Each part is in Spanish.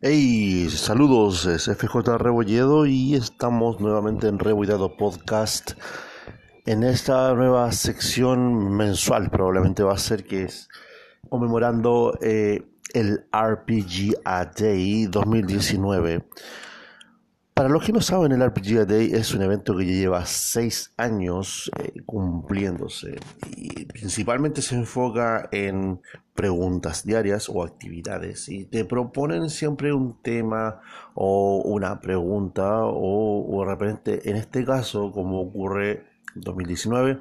Hey, saludos, es FJ Rebolledo y estamos nuevamente en Rebolledo Podcast en esta nueva sección mensual, probablemente va a ser que es conmemorando eh, el RPG A Day 2019. Para los que no saben, el RPG Day es un evento que lleva seis años eh, cumpliéndose. Y principalmente se enfoca en preguntas diarias o actividades. Y te proponen siempre un tema o una pregunta o, de repente, en este caso, como ocurre en 2019,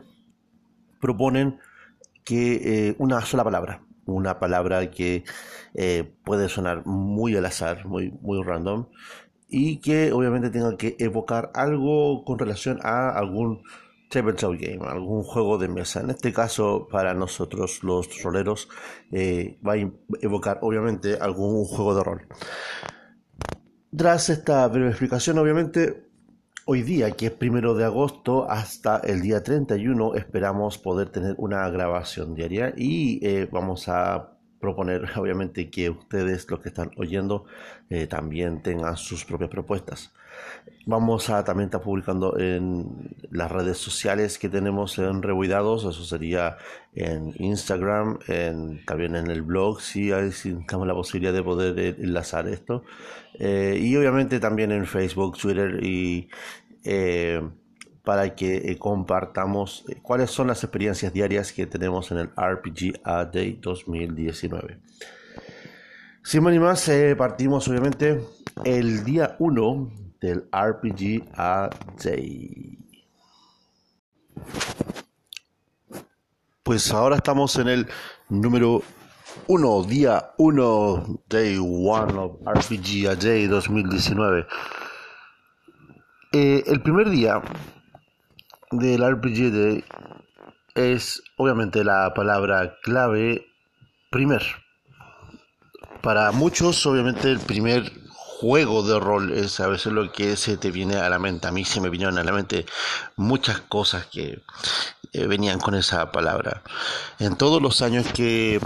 proponen que eh, una sola palabra, una palabra que eh, puede sonar muy al azar, muy, muy random, y que obviamente tenga que evocar algo con relación a algún tabletop game, algún juego de mesa. En este caso, para nosotros los roleros, eh, va a evocar obviamente algún juego de rol. Tras esta breve explicación, obviamente, hoy día, que es primero de agosto, hasta el día 31, esperamos poder tener una grabación diaria y eh, vamos a proponer, obviamente, que ustedes, los que están oyendo, eh, también tengan sus propias propuestas. Vamos a también estar publicando en las redes sociales que tenemos en Rebuidados, eso sería en Instagram, en, también en el blog, si tenemos la posibilidad de poder eh, enlazar esto, eh, y obviamente también en Facebook, Twitter y para que compartamos cuáles son las experiencias diarias que tenemos en el RPG A Day 2019. Sin más ni más, partimos obviamente el día 1 del RPG A Day. Pues ahora estamos en el número 1, día 1, Day 1 of RPG A Day 2019. Eh, el primer día del RPG es obviamente la palabra clave primer. Para muchos, obviamente, el primer juego de rol es a veces lo que se te viene a la mente. A mí se me vinieron a la mente muchas cosas que eh, venían con esa palabra. En todos los años que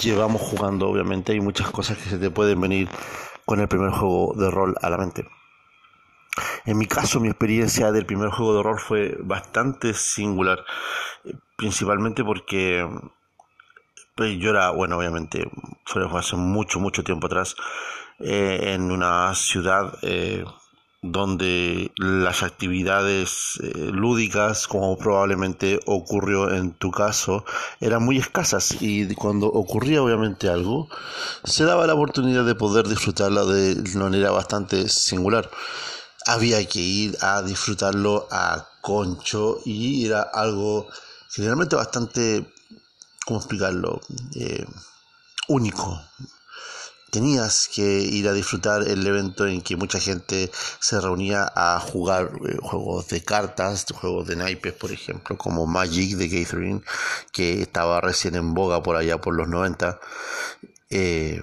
llevamos jugando, obviamente, hay muchas cosas que se te pueden venir con el primer juego de rol a la mente. En mi caso, mi experiencia del primer juego de rol fue bastante singular, eh, principalmente porque pues, yo era, bueno, obviamente, fue hace mucho, mucho tiempo atrás, eh, en una ciudad eh, donde las actividades eh, lúdicas, como probablemente ocurrió en tu caso, eran muy escasas y cuando ocurría obviamente algo, se daba la oportunidad de poder disfrutarla de manera bastante singular. Había que ir a disfrutarlo a concho y era algo generalmente bastante, ¿cómo explicarlo? único, tenías que ir a disfrutar el evento en que mucha gente se reunía a jugar eh, juegos de cartas, juegos de naipes, por ejemplo, como Magic de Gathering, que estaba recién en boga por allá por los 90. Eh,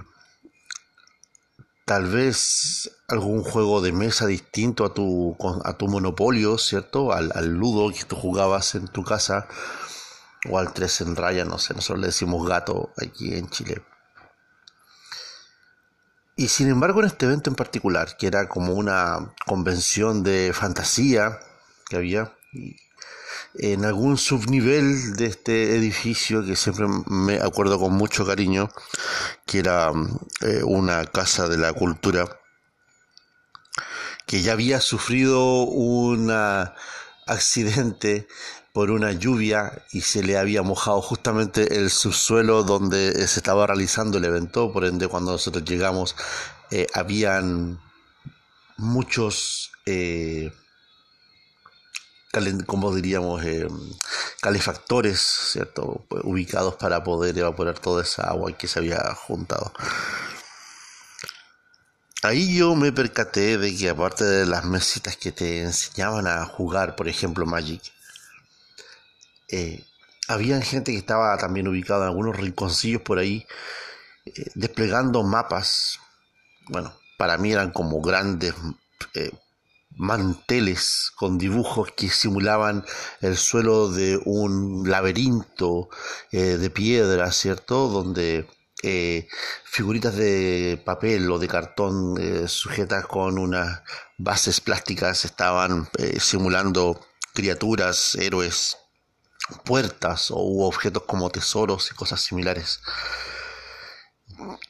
tal vez algún juego de mesa distinto a tu, a tu monopolio, ¿cierto? Al, al ludo que tú jugabas en tu casa, o al 3 en raya, no sé, nosotros le decimos gato aquí en Chile. Y sin embargo, en este evento en particular, que era como una convención de fantasía que había, en algún subnivel de este edificio que siempre me acuerdo con mucho cariño, que era eh, una casa de la cultura, que ya había sufrido un accidente por una lluvia y se le había mojado justamente el subsuelo donde se estaba realizando el evento, por ende cuando nosotros llegamos eh, habían muchos, eh, como diríamos, calefactores, ¿cierto? Pues, ubicados para poder evaporar toda esa agua que se había juntado. Ahí yo me percaté de que aparte de las mesitas que te enseñaban a jugar, por ejemplo, Magic, eh, había gente que estaba también ubicada en algunos rinconcillos por ahí, eh, desplegando mapas. Bueno, para mí eran como grandes eh, manteles con dibujos que simulaban el suelo de un laberinto de piedra, ¿cierto? Donde eh, figuritas de papel o de cartón eh, sujetas con unas bases plásticas estaban eh, simulando criaturas, héroes, puertas o objetos como tesoros y cosas similares.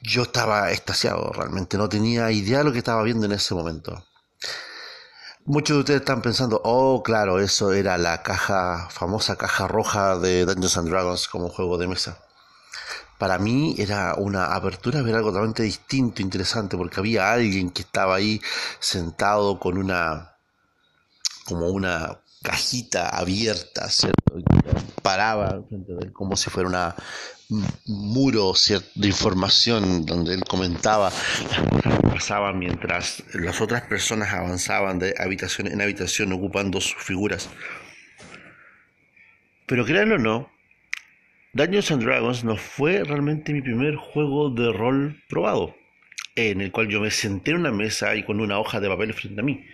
Yo estaba extasiado, realmente no tenía idea de lo que estaba viendo en ese momento. Muchos de ustedes están pensando, oh, claro, eso era la caja, famosa caja roja de Dungeons and Dragons como juego de mesa para mí era una apertura ver algo totalmente distinto, interesante, porque había alguien que estaba ahí sentado con una, como una cajita abierta, ¿cierto? paraba como si fuera una muro de información donde él comentaba las cosas que pasaban mientras las otras personas avanzaban de habitación en habitación ocupando sus figuras. Pero créanlo o no, Dungeons and Dragons no fue realmente mi primer juego de rol probado, en el cual yo me senté en una mesa y con una hoja de papel frente a mí.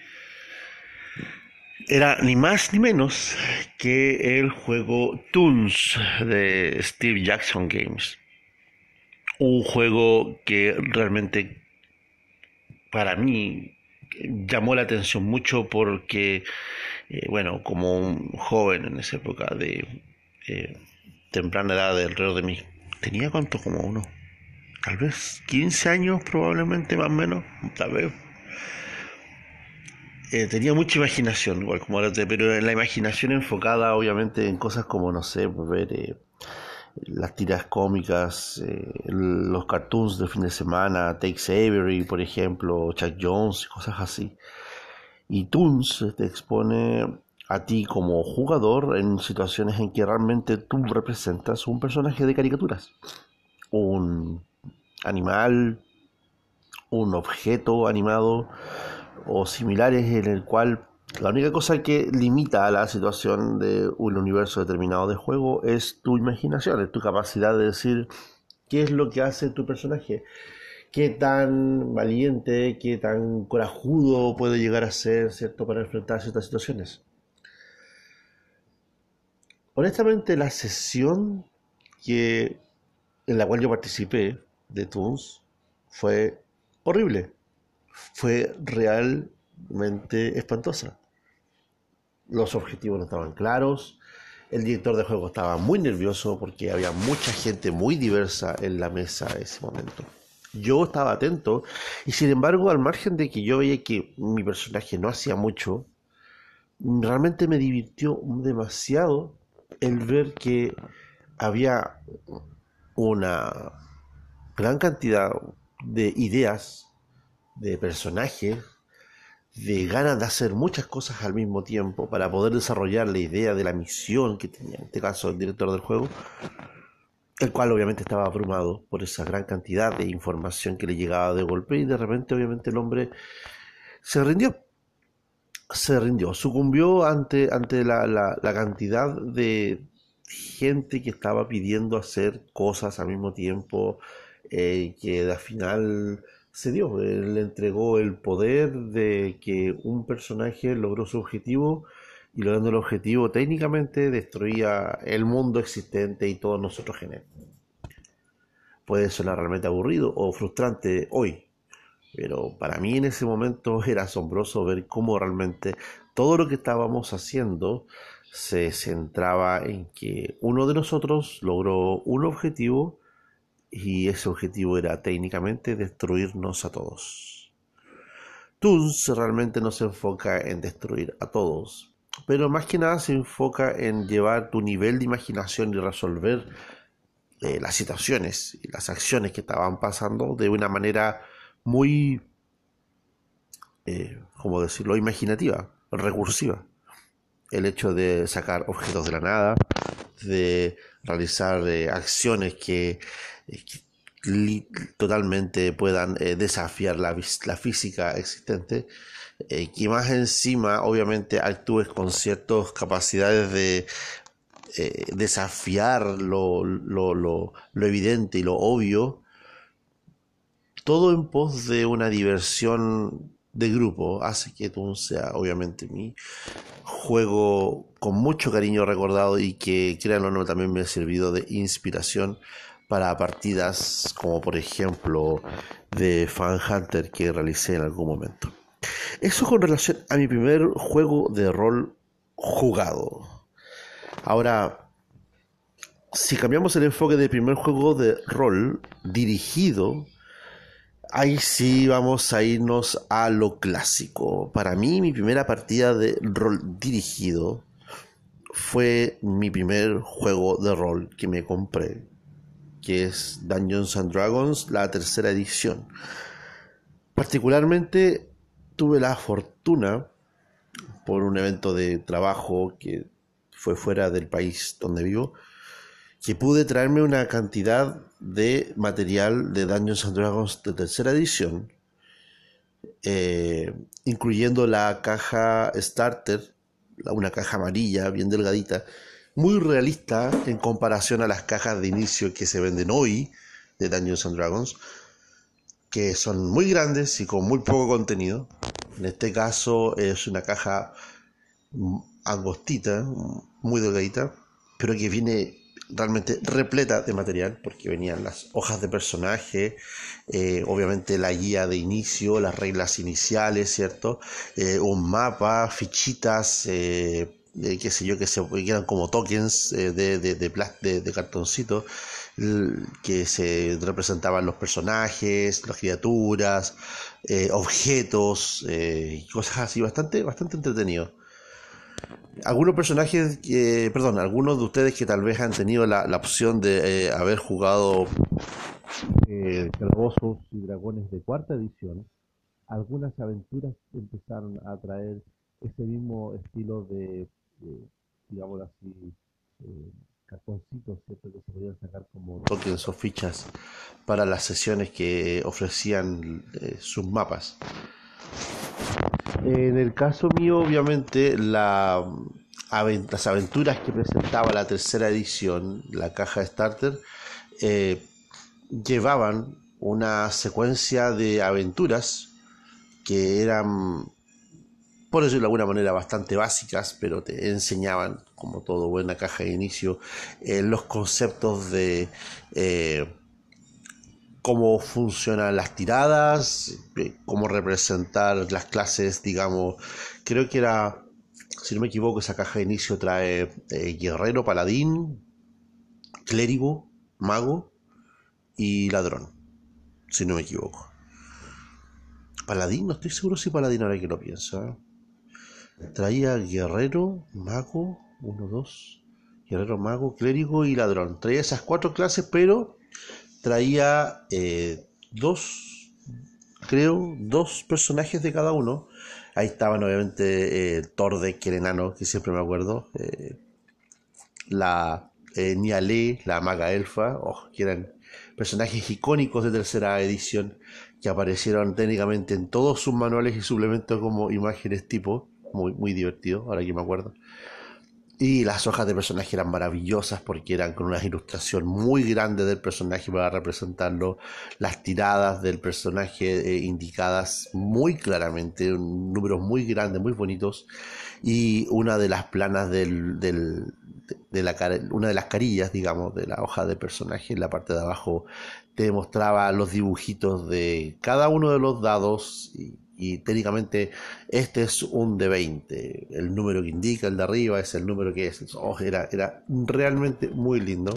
Era ni más ni menos que el juego Toons de Steve Jackson Games. Un juego que realmente para mí llamó la atención mucho porque, eh, bueno, como un joven en esa época de... Eh, temprana edad, alrededor de mí. ¿Tenía cuánto? Como uno. Tal vez 15 años, probablemente más o menos. Tal vez. Eh, tenía mucha imaginación, igual como ahora, pero la imaginación enfocada obviamente en cosas como, no sé, pues, ver eh, las tiras cómicas, eh, los cartoons de fin de semana, Takes Avery, por ejemplo, Chuck Jones, cosas así. Y Toons te expone a ti como jugador en situaciones en que realmente tú representas un personaje de caricaturas, un animal, un objeto animado o similares en el cual la única cosa que limita a la situación de un universo determinado de juego es tu imaginación, es tu capacidad de decir qué es lo que hace tu personaje, qué tan valiente, qué tan corajudo puede llegar a ser, ¿cierto?, para enfrentar ciertas situaciones. Honestamente, la sesión que, en la cual yo participé de Toons fue horrible. Fue realmente espantosa. Los objetivos no estaban claros. El director de juego estaba muy nervioso porque había mucha gente muy diversa en la mesa en ese momento. Yo estaba atento y sin embargo, al margen de que yo veía que mi personaje no hacía mucho, realmente me divirtió demasiado el ver que había una gran cantidad de ideas, de personajes, de ganas de hacer muchas cosas al mismo tiempo para poder desarrollar la idea de la misión que tenía en este caso el director del juego, el cual obviamente estaba abrumado por esa gran cantidad de información que le llegaba de golpe y de repente obviamente el hombre se rindió. Se rindió, sucumbió ante, ante la, la, cantidad de gente que estaba pidiendo hacer cosas al mismo tiempo, eh, que al final se dio, le entregó el poder de que un personaje logró su objetivo y logrando el objetivo técnicamente destruía el mundo existente y todos nosotros genes. Puede sonar realmente aburrido o frustrante hoy, pero para mí en ese momento era asombroso ver cómo realmente todo lo que estábamos haciendo se centraba en que uno de nosotros logró un objetivo y ese objetivo era técnicamente destruirnos a todos. Toons realmente no se enfoca en destruir a todos, pero más que nada se enfoca en llevar tu nivel de imaginación y resolver eh, las situaciones y las acciones que estaban pasando de una manera muy, eh, decirlo?, imaginativa, recursiva. El hecho de sacar objetos de la nada, de realizar eh, acciones que, totalmente puedan desafiar la, la, física existente, que más encima obviamente actúes con ciertas capacidades de desafiar lo, lo, lo, lo evidente y lo obvio todo en pos de una diversión de grupo. Hace que Toon sea obviamente mi juego con mucho cariño recordado y que créanlo no también me ha servido de inspiración para partidas como por ejemplo de Fan Hunter que realicé en algún momento. Eso con relación a mi primer juego de rol jugado. Ahora, si cambiamos el enfoque del primer juego de rol dirigido, ahí sí vamos a irnos a lo clásico. Para mí, mi primera partida de rol dirigido fue mi primer juego de rol que me compré, que es Dungeons and Dragons, la tercera edición. Particularmente tuve la fortuna, por un evento de trabajo que fue fuera del país donde vivo, que pude traerme una cantidad de material de Dungeons and Dragons de tercera edición, eh, incluyendo la caja starter una caja amarilla, bien delgadita, muy realista en comparación a las cajas de inicio que se venden hoy de Dungeons and Dragons, que son muy grandes y con muy poco contenido. En este caso es una caja angostita, muy delgadita, pero que viene realmente repleta de material, porque venían las hojas de personaje, eh, obviamente la guía de inicio, las reglas iniciales, ¿cierto? Eh, un mapa, fichitas, eh, qué sé yo, que, se, eran como tokens de, de, de, de, cartoncito, que se representaban los personajes, las criaturas, objetos, cosas así, bastante, bastante entretenido. Algunos personajes, que, perdón, algunos de ustedes que tal vez han tenido la, opción de eh, haber jugado eh, Calabozos y Dragones de cuarta edición, algunas aventuras empezaron a traer ese mismo estilo de, digamos así, eh, cartoncitos que se podían sacar como tokens o fichas para las sesiones que ofrecían eh, sus mapas. En el caso mío, obviamente, la, las aventuras que presentaba la tercera edición, la caja starter, eh, llevaban una secuencia de aventuras que eran, por decirlo de alguna manera, bastante básicas, pero te enseñaban, como todo buena caja de inicio, eh, los conceptos de eh, cómo funcionan las tiradas, eh, cómo representar las clases, digamos, creo que era, si no me equivoco, esa caja de inicio trae guerrero, paladín, clérigo, mago y ladrón, si no me equivoco. Paladín, no estoy seguro si paladín ahora que lo pienso. Traía guerrero, mago, uno, dos, guerrero, mago, clérigo y ladrón. Traía esas cuatro clases, pero traía eh, dos, creo, dos personajes de cada uno. Ahí estaban obviamente eh, Torde, que era enano, que siempre me acuerdo. Eh, la eh, Niale, la maga elfa, oh, que eran personajes icónicos de tercera edición que aparecieron técnicamente en todos sus manuales y suplementos como imágenes tipo. Muy, muy divertido, ahora que me acuerdo. Y las hojas de personaje eran maravillosas porque eran con una ilustración muy grande del personaje para representarlo, las tiradas del personaje eh, indicadas muy claramente, números muy grandes, muy bonitos, y una de las planas del, de, la, una de las carillas, digamos, de la hoja de personaje en la parte de abajo te mostraba los dibujitos de cada uno de los dados y técnicamente este es un de 20. El número que indica el de arriba es el número que es. Oh, era, era realmente muy lindo.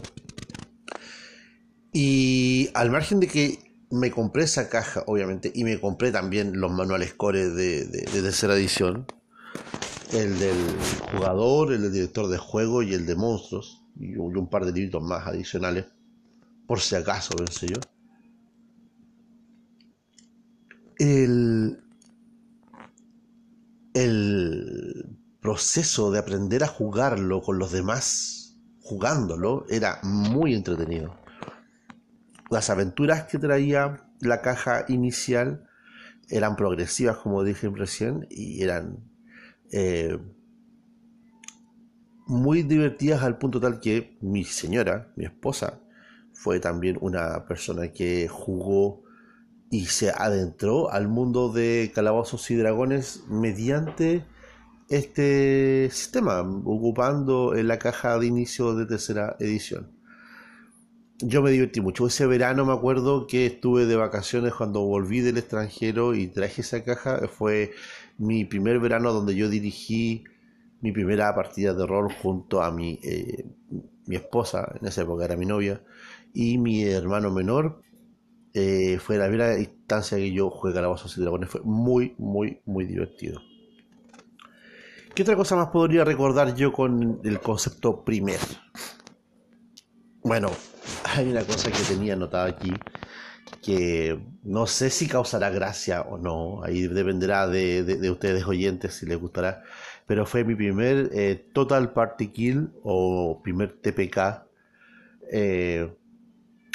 Y al margen de que me compré esa caja, obviamente, y me compré también los manuales core de, de, tercera edición. El del jugador, el del director de juego y el de monstruos. Y un par de libros más adicionales. Por si acaso, pensé yo. El, el proceso de aprender a jugarlo con los demás jugándolo era muy entretenido. Las aventuras que traía la caja inicial eran progresivas, como dije recién, y eran eh, muy divertidas al punto tal que mi señora, mi esposa, fue también una persona que jugó y se adentró al mundo de calabozos y dragones mediante este sistema, ocupando la caja de inicio de tercera edición. yo me divertí mucho. Ese verano me acuerdo que estuve de vacaciones cuando volví del extranjero y traje esa caja. Fue mi primer verano donde yo dirigí mi primera partida de rol junto a mi, eh, mi esposa, en esa época era mi novia, y mi hermano menor. Eh, fue la primera instancia que yo jugué Calabozos y Dragones. Fue muy, muy, muy divertido. ¿Qué otra cosa más podría recordar yo con el concepto primer? Bueno, hay una cosa que tenía anotada aquí que no sé si causará gracia o no, ahí dependerá de, ustedes oyentes si les gustará, pero fue mi primer eh, Total Party Kill o primer TPK eh,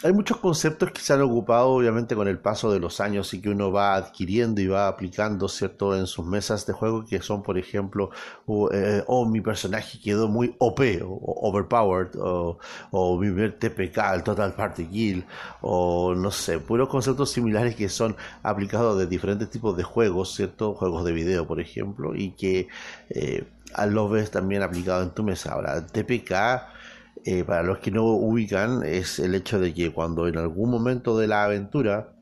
hay muchos conceptos que se han ocupado obviamente con el paso de los años y que uno va adquiriendo y va aplicando, ¿cierto?, en sus mesas de juego, que son, por ejemplo, o, eh, oh, mi personaje quedó muy OP, o, overpowered, o, o mi TPK, el Total Party Kill, o no sé, puros conceptos similares que son aplicados de diferentes tipos de juegos, ¿cierto?, juegos de video, por ejemplo, y que eh, los ves también aplicado en tu mesa. Ahora, TPK eh, para los que no ubican, es el hecho de que cuando en algún momento de la aventura,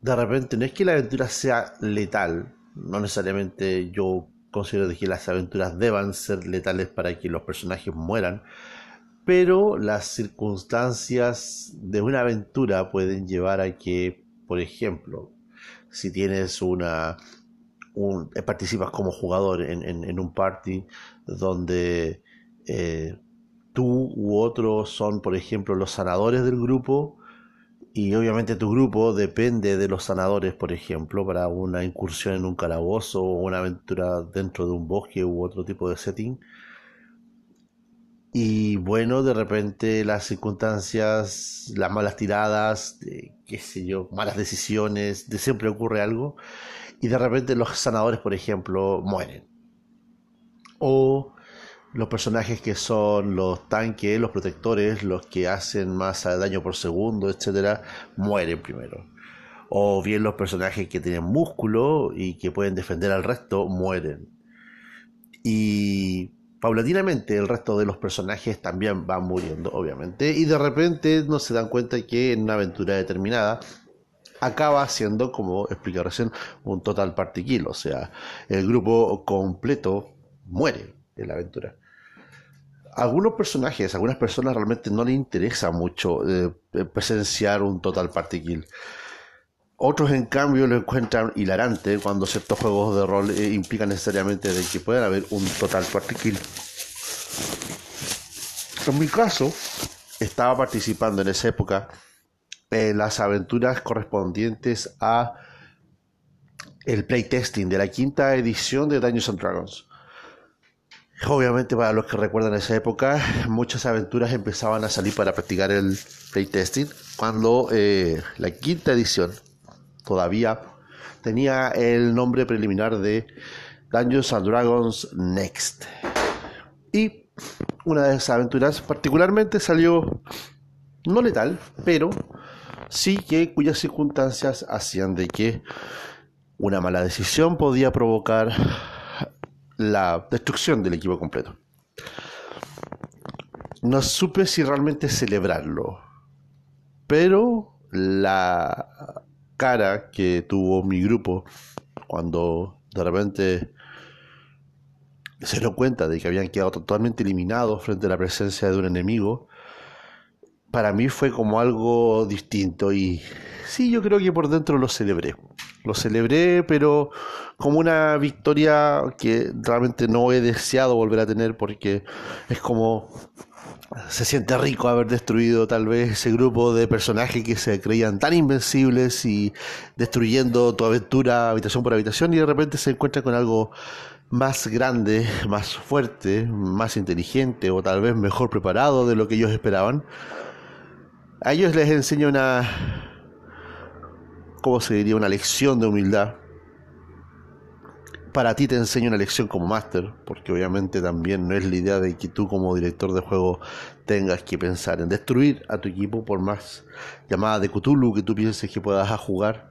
de repente no es que la aventura sea letal, no necesariamente yo considero que las aventuras deban ser letales para que los personajes mueran, pero las circunstancias de una aventura pueden llevar a que, por ejemplo, si tienes una... Un, participas como jugador en un party donde eh, tú u otros son, por ejemplo, los sanadores del grupo y obviamente tu grupo depende de los sanadores, por ejemplo, para una incursión en un calabozo o una aventura dentro de un bosque u otro tipo de setting. Y bueno, de repente las circunstancias, las malas tiradas, qué sé yo, malas decisiones, de siempre ocurre algo. Y de repente los sanadores, por ejemplo, mueren. O los personajes que son los tanques, los protectores, los que hacen más daño por segundo, etcétera, mueren primero. O bien los personajes que tienen músculo y que pueden defender al resto, mueren. Y paulatinamente el resto de los personajes también van muriendo, obviamente. Y de repente no se dan cuenta que en una aventura determinada acaba siendo, como expliqué recién, un total party kill. O sea, el grupo completo muere en la aventura algunos personajes, algunas personas realmente no les interesa mucho eh, presenciar un total party kill. Otros, en cambio, lo encuentran hilarante cuando ciertos juegos de rol eh, implican necesariamente de que pueda haber un total party kill. En mi caso, estaba participando en esa época en las aventuras correspondientes a el playtesting de la quinta edición de Dungeons and Dragons. Obviamente para los que recuerdan esa época, muchas aventuras empezaban a salir para practicar el playtesting, cuando eh, la quinta edición todavía tenía el nombre preliminar de Dungeons and Dragons Next. Y una de esas aventuras particularmente salió no letal, pero sí que cuyas circunstancias hacían de que una mala decisión podía provocar la destrucción del equipo completo. No supe si realmente celebrarlo, pero la cara que tuvo mi grupo cuando de repente se dio cuenta de que habían quedado totalmente eliminados frente a la presencia de un enemigo, para mí fue como algo distinto y sí, yo creo que por dentro lo celebré. Lo celebré, pero como una victoria que realmente no he deseado volver a tener porque es como se siente rico haber destruido tal vez ese grupo de personajes que se creían tan invencibles y destruyendo tu aventura habitación por habitación y de repente se encuentra con algo más grande, más fuerte, más inteligente o tal vez mejor preparado de lo que ellos esperaban. A ellos les enseño una ¿cómo se diría? Una lección de humildad. Para ti te enseño una lección como máster, porque obviamente también no es la idea de que tú como director de juego tengas que pensar en destruir a tu equipo por más llamada de Cthulhu que tú pienses que puedas jugar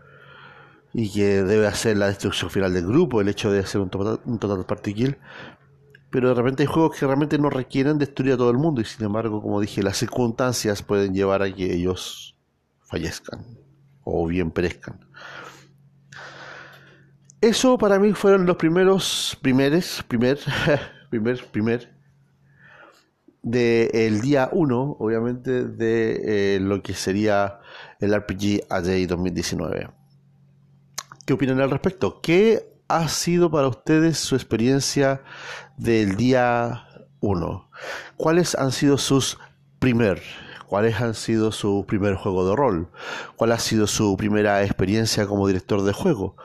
y que debe hacer la destrucción final del grupo, el hecho de hacer un total, un total pero de repente hay juegos que realmente no requieren destruir a todo el mundo y sin embargo, como dije, las circunstancias pueden llevar a que ellos fallezcan o bien perezcan. Eso para mí fueron los primeros, primeros, primer, primer, primer, del día 1, obviamente, de eh, lo que sería el RPG AJ 2019. ¿Qué opinan al respecto? ¿Qué ha sido para ustedes su experiencia del día 1? ¿Cuáles han sido sus primer? ¿Cuáles han sido su primer juego de rol? ¿Cuál ha sido su primera experiencia como director de juego?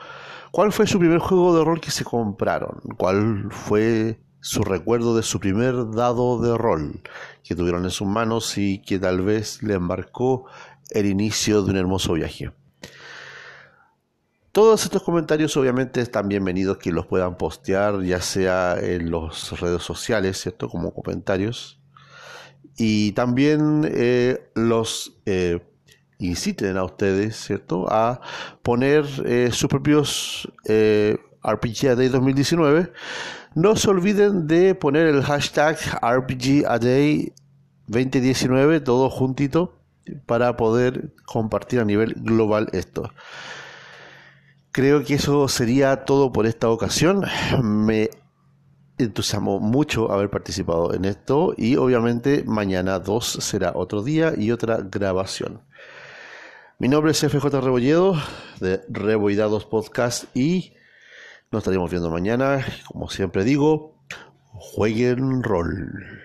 ¿Cuál fue su primer juego de rol que se compraron? ¿Cuál fue su recuerdo de su primer dado de rol que tuvieron en sus manos y que tal vez le embarcó el inicio de un hermoso viaje? Todos estos comentarios obviamente están bienvenidos que los puedan postear ya sea en las redes sociales, ¿cierto? Como comentarios. Y también eh, los eh, inciten a ustedes, ¿cierto? A poner eh, sus propios RPG Day 2019. No se olviden de poner el hashtag RPG 2019, todo juntito, para poder compartir a nivel global esto. Creo que eso sería todo por esta ocasión. Me entusiasmó mucho haber participado en esto y obviamente mañana 2 será otro día y otra grabación. Mi nombre es FJ Rebolledo de Reboidados Podcast y nos estaremos viendo mañana. Como siempre digo, jueguen rol.